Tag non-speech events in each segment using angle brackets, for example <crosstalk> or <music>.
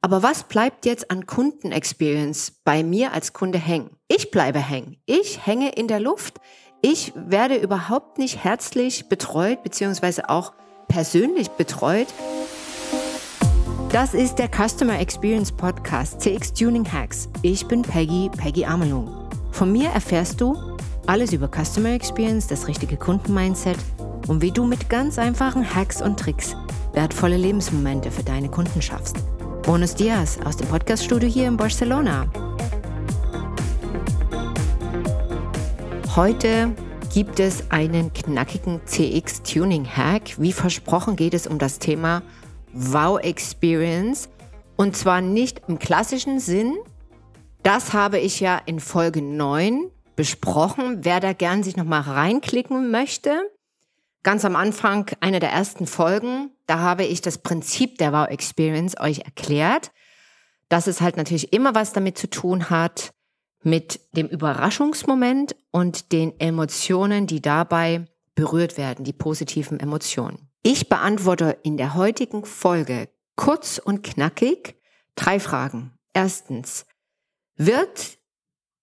Aber was bleibt jetzt an Kundenexperience bei mir als Kunde hängen? Ich bleibe hängen. Ich hänge in der Luft. Ich werde überhaupt nicht herzlich betreut, beziehungsweise auch persönlich betreut. Das ist der Customer Experience Podcast CX Tuning Hacks. Ich bin Peggy, Peggy Amelung. Von mir erfährst du alles über Customer Experience, das richtige Kundenmindset und wie du mit ganz einfachen Hacks und Tricks wertvolle Lebensmomente für deine Kunden schaffst. Buenos Dias aus dem Podcaststudio hier in Barcelona. Heute gibt es einen knackigen CX Tuning Hack. Wie versprochen geht es um das Thema Wow Experience und zwar nicht im klassischen Sinn. Das habe ich ja in Folge 9 besprochen. Wer da gern sich nochmal reinklicken möchte, ganz am Anfang einer der ersten Folgen, da habe ich das Prinzip der Wow Experience euch erklärt, dass es halt natürlich immer was damit zu tun hat mit dem Überraschungsmoment und den Emotionen, die dabei berührt werden, die positiven Emotionen. Ich beantworte in der heutigen Folge kurz und knackig drei Fragen. Erstens, wird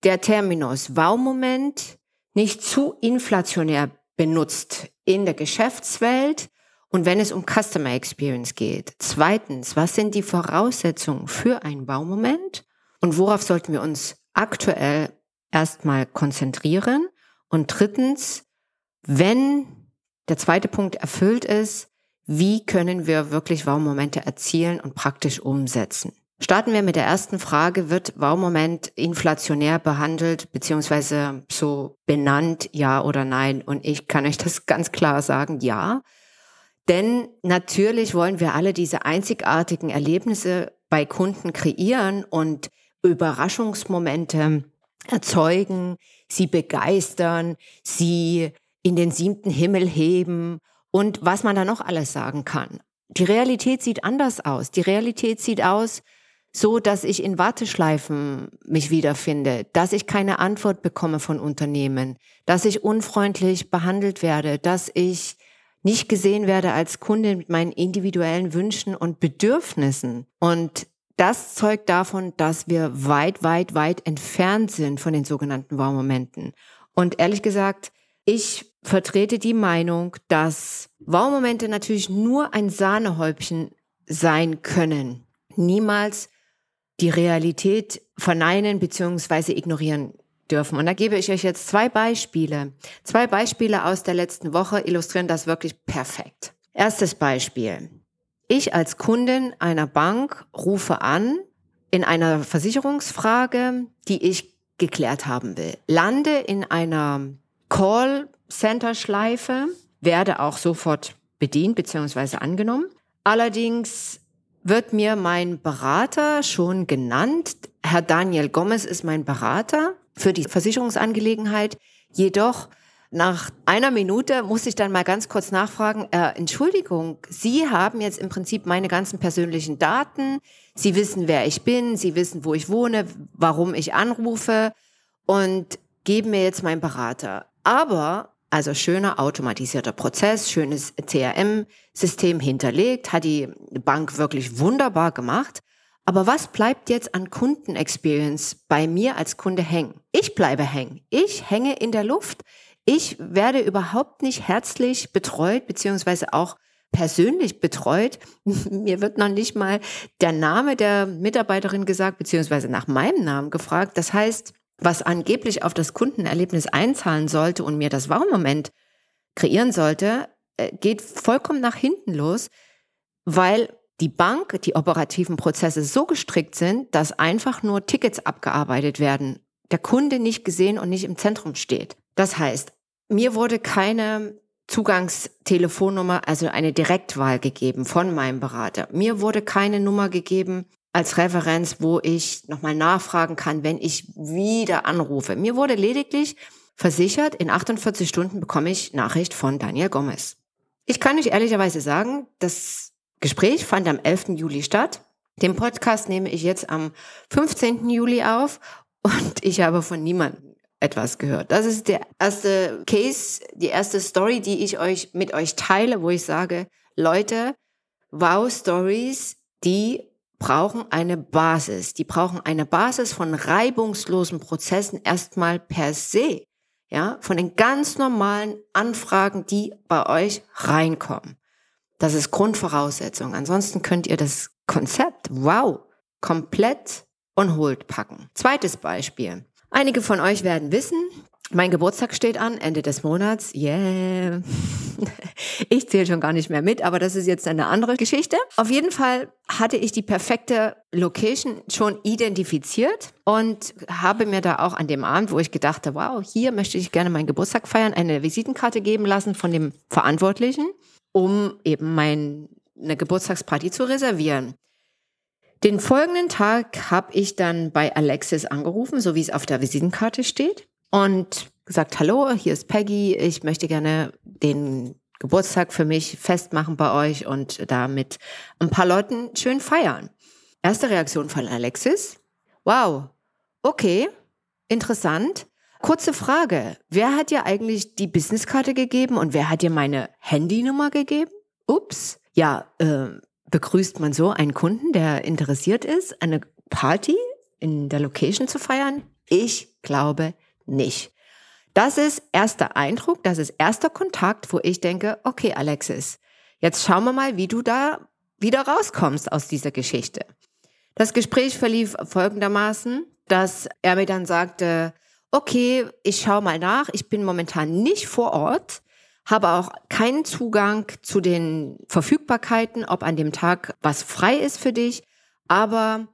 der Terminus Wow-Moment nicht zu inflationär benutzt in der Geschäftswelt und wenn es um Customer Experience geht. Zweitens, was sind die Voraussetzungen für einen Baumoment und worauf sollten wir uns aktuell erstmal konzentrieren? Und drittens, wenn der zweite Punkt erfüllt ist, wie können wir wirklich Wow-Momente erzielen und praktisch umsetzen? Starten wir mit der ersten Frage. Wird Wow-Moment inflationär behandelt beziehungsweise so benannt, ja oder nein? Und ich kann euch das <laughs> ganz klar sagen, ja. Denn natürlich wollen wir alle diese einzigartigen Erlebnisse bei Kunden kreieren und Überraschungsmomente erzeugen, sie begeistern, sie in den siebten Himmel heben und was man da noch alles sagen kann. Die Realität sieht anders aus. Die Realität sieht aus, so dass ich in Warteschleifen mich wiederfinde, dass ich keine Antwort bekomme von Unternehmen, dass ich unfreundlich behandelt werde, dass ich nicht gesehen werde als Kunde mit meinen individuellen Wünschen und Bedürfnissen. Und das zeugt davon, dass wir weit, weit, weit entfernt sind von den sogenannten Wow-Momenten. Und ehrlich gesagt, ich vertrete die Meinung, dass Wow-Momente natürlich nur ein Sahnehäubchen sein können. Niemals die Realität verneinen bzw. ignorieren dürfen. Und da gebe ich euch jetzt zwei Beispiele. Zwei Beispiele aus der letzten Woche illustrieren das wirklich perfekt. Erstes Beispiel. Ich als Kundin einer Bank rufe an in einer Versicherungsfrage, die ich geklärt haben will. Lande in einer Call-Center-Schleife, werde auch sofort bedient bzw. angenommen. Allerdings wird mir mein Berater schon genannt. Herr Daniel Gomez ist mein Berater für die Versicherungsangelegenheit. Jedoch nach einer Minute muss ich dann mal ganz kurz nachfragen, äh, Entschuldigung, Sie haben jetzt im Prinzip meine ganzen persönlichen Daten. Sie wissen, wer ich bin, Sie wissen, wo ich wohne, warum ich anrufe und geben mir jetzt meinen Berater. Aber also schöner automatisierter Prozess, schönes CRM-System hinterlegt, hat die Bank wirklich wunderbar gemacht. Aber was bleibt jetzt an Kundenexperience bei mir als Kunde hängen? Ich bleibe hängen. Ich hänge in der Luft. Ich werde überhaupt nicht herzlich betreut, beziehungsweise auch persönlich betreut. <laughs> Mir wird noch nicht mal der Name der Mitarbeiterin gesagt, beziehungsweise nach meinem Namen gefragt. Das heißt, was angeblich auf das Kundenerlebnis einzahlen sollte und mir das Wow-Moment kreieren sollte, äh, geht vollkommen nach hinten los, weil die Bank, die operativen Prozesse so gestrickt sind, dass einfach nur Tickets abgearbeitet werden, der Kunde nicht gesehen und nicht im Zentrum steht. Das heißt, mir wurde keine Zugangstelefonnummer, also eine Direktwahl gegeben von meinem Berater. Mir wurde keine Nummer gegeben, als Referenz, wo ich nochmal nachfragen kann, wenn ich wieder anrufe. Mir wurde lediglich versichert, in 48 Stunden bekomme ich Nachricht von Daniel Gomez. Ich kann euch ehrlicherweise sagen, das Gespräch fand am 11. Juli statt. Den Podcast nehme ich jetzt am 15. Juli auf und <laughs> ich habe von niemandem etwas gehört. Das ist der erste Case, die erste Story, die ich euch mit euch teile, wo ich sage, Leute, wow Stories, die brauchen eine Basis. Die brauchen eine Basis von reibungslosen Prozessen erstmal per se. Ja, von den ganz normalen Anfragen, die bei euch reinkommen. Das ist Grundvoraussetzung. Ansonsten könnt ihr das Konzept, wow, komplett on hold packen. Zweites Beispiel. Einige von euch werden wissen, mein Geburtstag steht an, Ende des Monats. Yeah. <laughs> Ich zähle schon gar nicht mehr mit, aber das ist jetzt eine andere Geschichte. Auf jeden Fall hatte ich die perfekte Location schon identifiziert und habe mir da auch an dem Abend, wo ich gedachte, wow, hier möchte ich gerne meinen Geburtstag feiern, eine Visitenkarte geben lassen von dem Verantwortlichen, um eben meine Geburtstagsparty zu reservieren. Den folgenden Tag habe ich dann bei Alexis angerufen, so wie es auf der Visitenkarte steht und gesagt, hallo, hier ist Peggy, ich möchte gerne den Geburtstag für mich festmachen bei euch und da mit ein paar Leuten schön feiern. Erste Reaktion von Alexis. Wow, okay, interessant. Kurze Frage, wer hat dir eigentlich die Businesskarte gegeben und wer hat dir meine Handynummer gegeben? Ups. Ja, äh, begrüßt man so einen Kunden, der interessiert ist, eine Party in der Location zu feiern? Ich glaube nicht. Das ist erster Eindruck, das ist erster Kontakt, wo ich denke, okay, Alexis, jetzt schauen wir mal, wie du da wieder rauskommst aus dieser Geschichte. Das Gespräch verlief folgendermaßen, dass er mir dann sagte, okay, ich schaue mal nach, ich bin momentan nicht vor Ort, habe auch keinen Zugang zu den Verfügbarkeiten, ob an dem Tag was frei ist für dich, aber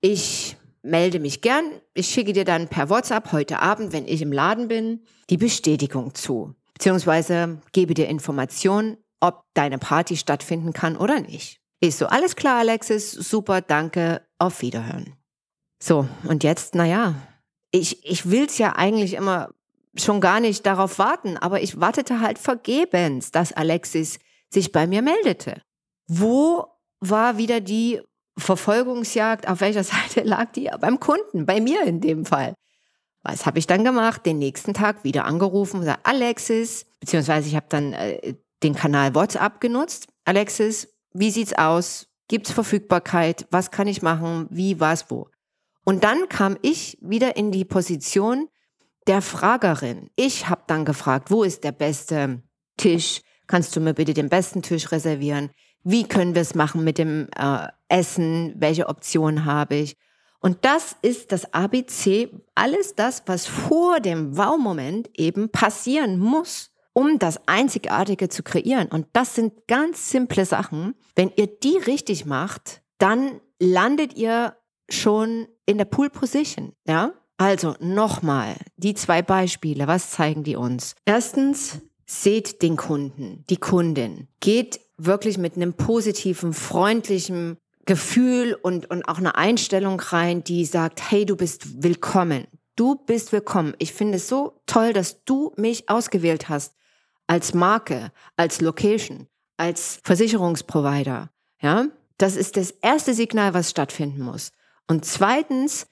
ich melde mich gern. Ich schicke dir dann per WhatsApp heute Abend, wenn ich im Laden bin, die Bestätigung zu. Beziehungsweise gebe dir Informationen, ob deine Party stattfinden kann oder nicht. Ist so, alles klar, Alexis, super, danke, auf Wiederhören. So, und jetzt, naja, ich, ich will's ja eigentlich immer schon gar nicht darauf warten, aber ich wartete halt vergebens, dass Alexis sich bei mir meldete. Wo war wieder die Verfolgungsjagd, auf welcher <laughs> Seite lag die? Beim Kunden, bei mir in dem Fall. Was habe ich dann gemacht? Den nächsten Tag wieder angerufen und gesagt, Alexis, beziehungsweise ich habe dann äh, den Kanal WhatsApp genutzt. Alexis, wie sieht's aus? Gibt's Verfügbarkeit? Was kann ich machen? Wie, was, wo? Und dann kam ich wieder in die Position der Fragerin. Ich habe dann gefragt, wo ist der beste Tisch? Kannst du mir bitte den besten Tisch reservieren? Wie können wir es machen mit dem äh, Essen? Welche Optionen habe ich? Und das ist das ABC, alles das, was vor dem Wow-Moment eben passieren muss, um das Einzigartige zu kreieren. Und das sind ganz simple Sachen. Wenn ihr die richtig macht, dann landet ihr schon in der Pool Position, ja? Also nochmal, die zwei Beispiele, was zeigen die uns? Erstens, seht den Kunden, die Kundin, geht wirklich mit einem positiven, freundlichen Gefühl und, und auch eine Einstellung rein, die sagt, hey, du bist willkommen. Du bist willkommen. Ich finde es so toll, dass du mich ausgewählt hast als Marke, als Location, als Versicherungsprovider. Ja, das ist das erste Signal, was stattfinden muss. Und zweitens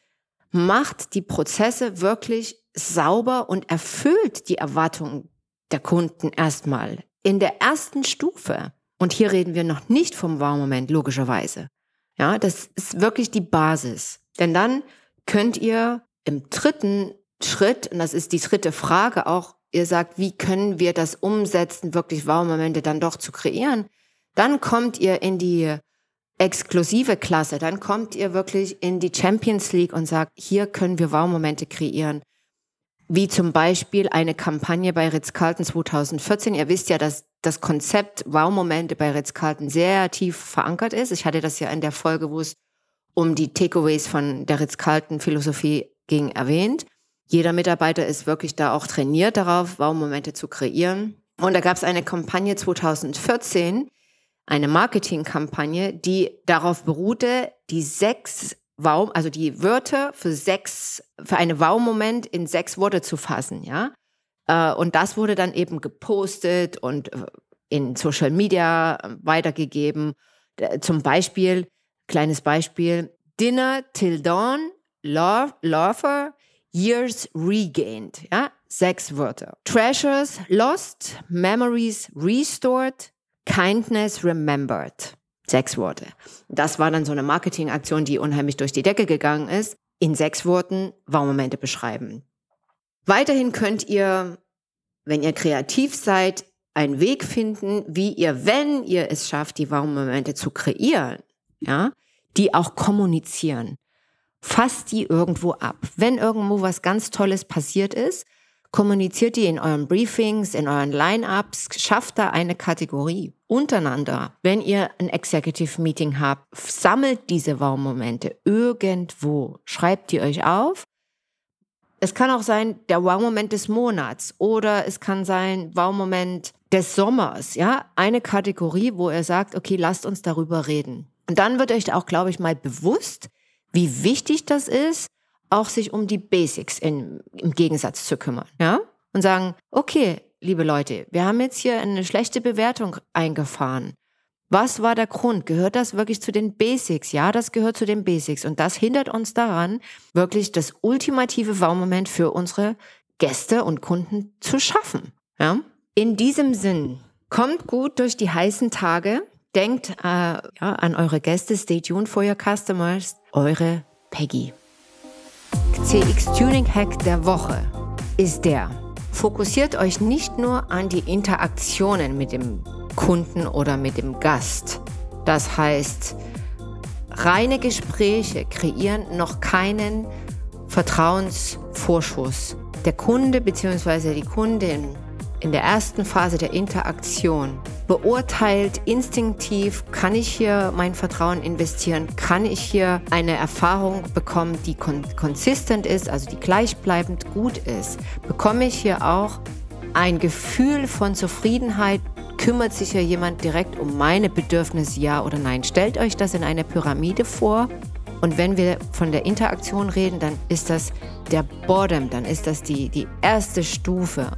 macht die Prozesse wirklich sauber und erfüllt die Erwartungen der Kunden erstmal in der ersten Stufe. Und hier reden wir noch nicht vom Wow-Moment, logischerweise. Ja, das ist wirklich die Basis. Denn dann könnt ihr im dritten Schritt, und das ist die dritte Frage auch, ihr sagt, wie können wir das umsetzen, wirklich Wow-Momente dann doch zu kreieren? Dann kommt ihr in die exklusive Klasse, dann kommt ihr wirklich in die Champions League und sagt, hier können wir Wow-Momente kreieren. Wie zum Beispiel eine Kampagne bei Ritz-Carlton 2014. Ihr wisst ja, dass das Konzept Wow-Momente bei Ritz-Carlton sehr tief verankert ist. Ich hatte das ja in der Folge, wo es um die Takeaways von der Ritz-Carlton-Philosophie ging, erwähnt. Jeder Mitarbeiter ist wirklich da auch trainiert darauf, Wow-Momente zu kreieren. Und da gab es eine Kampagne 2014, eine Marketingkampagne, die darauf beruhte, die sechs Wow, also die Wörter für sechs, für eine Wow-Moment in sechs Worte zu fassen, ja. Äh, und das wurde dann eben gepostet und äh, in Social Media äh, weitergegeben. Zum Beispiel, kleines Beispiel, Dinner till dawn, Laughter, Years regained, ja, sechs Wörter. Treasures lost, Memories restored, Kindness remembered. Sechs Worte. Das war dann so eine Marketingaktion, die unheimlich durch die Decke gegangen ist. In sechs Worten Wow-Momente beschreiben. Weiterhin könnt ihr, wenn ihr kreativ seid, einen Weg finden, wie ihr, wenn ihr es schafft, die Wow-Momente zu kreieren, ja, die auch kommunizieren. Fasst die irgendwo ab. Wenn irgendwo was ganz Tolles passiert ist, kommuniziert die in euren Briefings, in euren Line-Ups, schafft da eine Kategorie untereinander. Wenn ihr ein Executive Meeting habt, sammelt diese Wow-Momente irgendwo, schreibt die euch auf. Es kann auch sein der Wow-Moment des Monats oder es kann sein Wow-Moment des Sommers, ja, eine Kategorie, wo ihr sagt, okay, lasst uns darüber reden. Und dann wird euch auch, glaube ich, mal bewusst, wie wichtig das ist, auch sich um die Basics in, im Gegensatz zu kümmern, ja? Und sagen, okay, liebe Leute, wir haben jetzt hier eine schlechte Bewertung eingefahren. Was war der Grund? Gehört das wirklich zu den Basics? Ja, das gehört zu den Basics. Und das hindert uns daran, wirklich das ultimative Wow-Moment für unsere Gäste und Kunden zu schaffen. Ja? In diesem Sinn, kommt gut durch die heißen Tage. Denkt äh, ja, an eure Gäste. Stay tuned for your customers. Eure Peggy. CX Tuning Hack der Woche ist der. Fokussiert euch nicht nur an die Interaktionen mit dem Kunden oder mit dem Gast. Das heißt, reine Gespräche kreieren noch keinen Vertrauensvorschuss. Der Kunde bzw. die Kundin in der ersten Phase der Interaktion beurteilt instinktiv, kann ich hier mein Vertrauen investieren, kann ich hier eine Erfahrung bekommen, die konsistent ist, also die gleichbleibend gut ist, bekomme ich hier auch ein Gefühl von Zufriedenheit, kümmert sich hier jemand direkt um meine Bedürfnisse, ja oder nein. Stellt euch das in einer Pyramide vor und wenn wir von der Interaktion reden, dann ist das der Bottom, dann ist das die, die erste Stufe.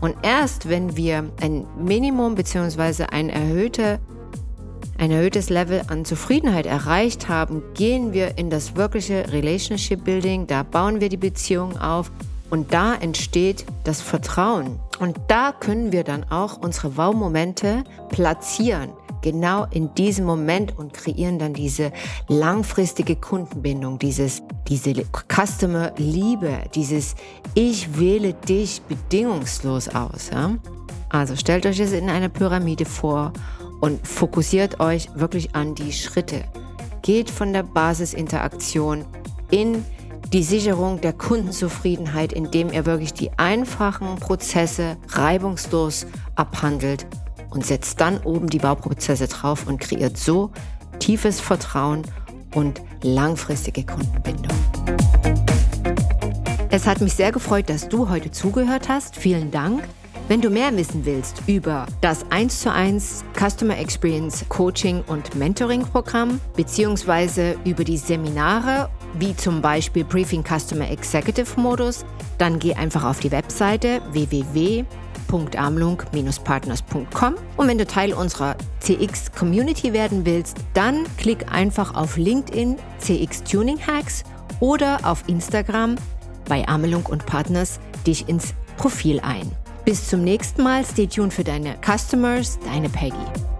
Und erst wenn wir ein Minimum bzw. ein, erhöhte, ein erhöhtes Level an Zufriedenheit erreicht haben, gehen wir in das wirkliche Relationship Building, da bauen wir die Beziehung auf und da entsteht das Vertrauen. Und da können wir dann auch unsere Wow-Momente platzieren genau in diesem Moment und kreieren dann diese langfristige Kundenbindung, dieses, diese Customer Liebe, dieses Ich wähle dich bedingungslos aus. Ja? Also stellt euch es in einer Pyramide vor und fokussiert euch wirklich an die Schritte. Geht von der Basisinteraktion in die Sicherung der Kundenzufriedenheit, indem ihr wirklich die einfachen Prozesse reibungslos abhandelt und setzt dann oben die Bauprozesse drauf und kreiert so tiefes Vertrauen und langfristige Kundenbindung. Es hat mich sehr gefreut, dass du heute zugehört hast. Vielen Dank. Wenn du mehr wissen willst über das 1 zu 1 Customer Experience Coaching und Mentoring Programm beziehungsweise über die Seminare wie zum Beispiel Briefing Customer Executive Modus, dann geh einfach auf die Webseite www www.amlung-partners.com. Und wenn du Teil unserer CX Community werden willst, dann klick einfach auf LinkedIn CX Tuning Hacks oder auf Instagram bei Amelung und Partners dich ins Profil ein. Bis zum nächsten Mal. Stay tuned für deine Customers, deine Peggy.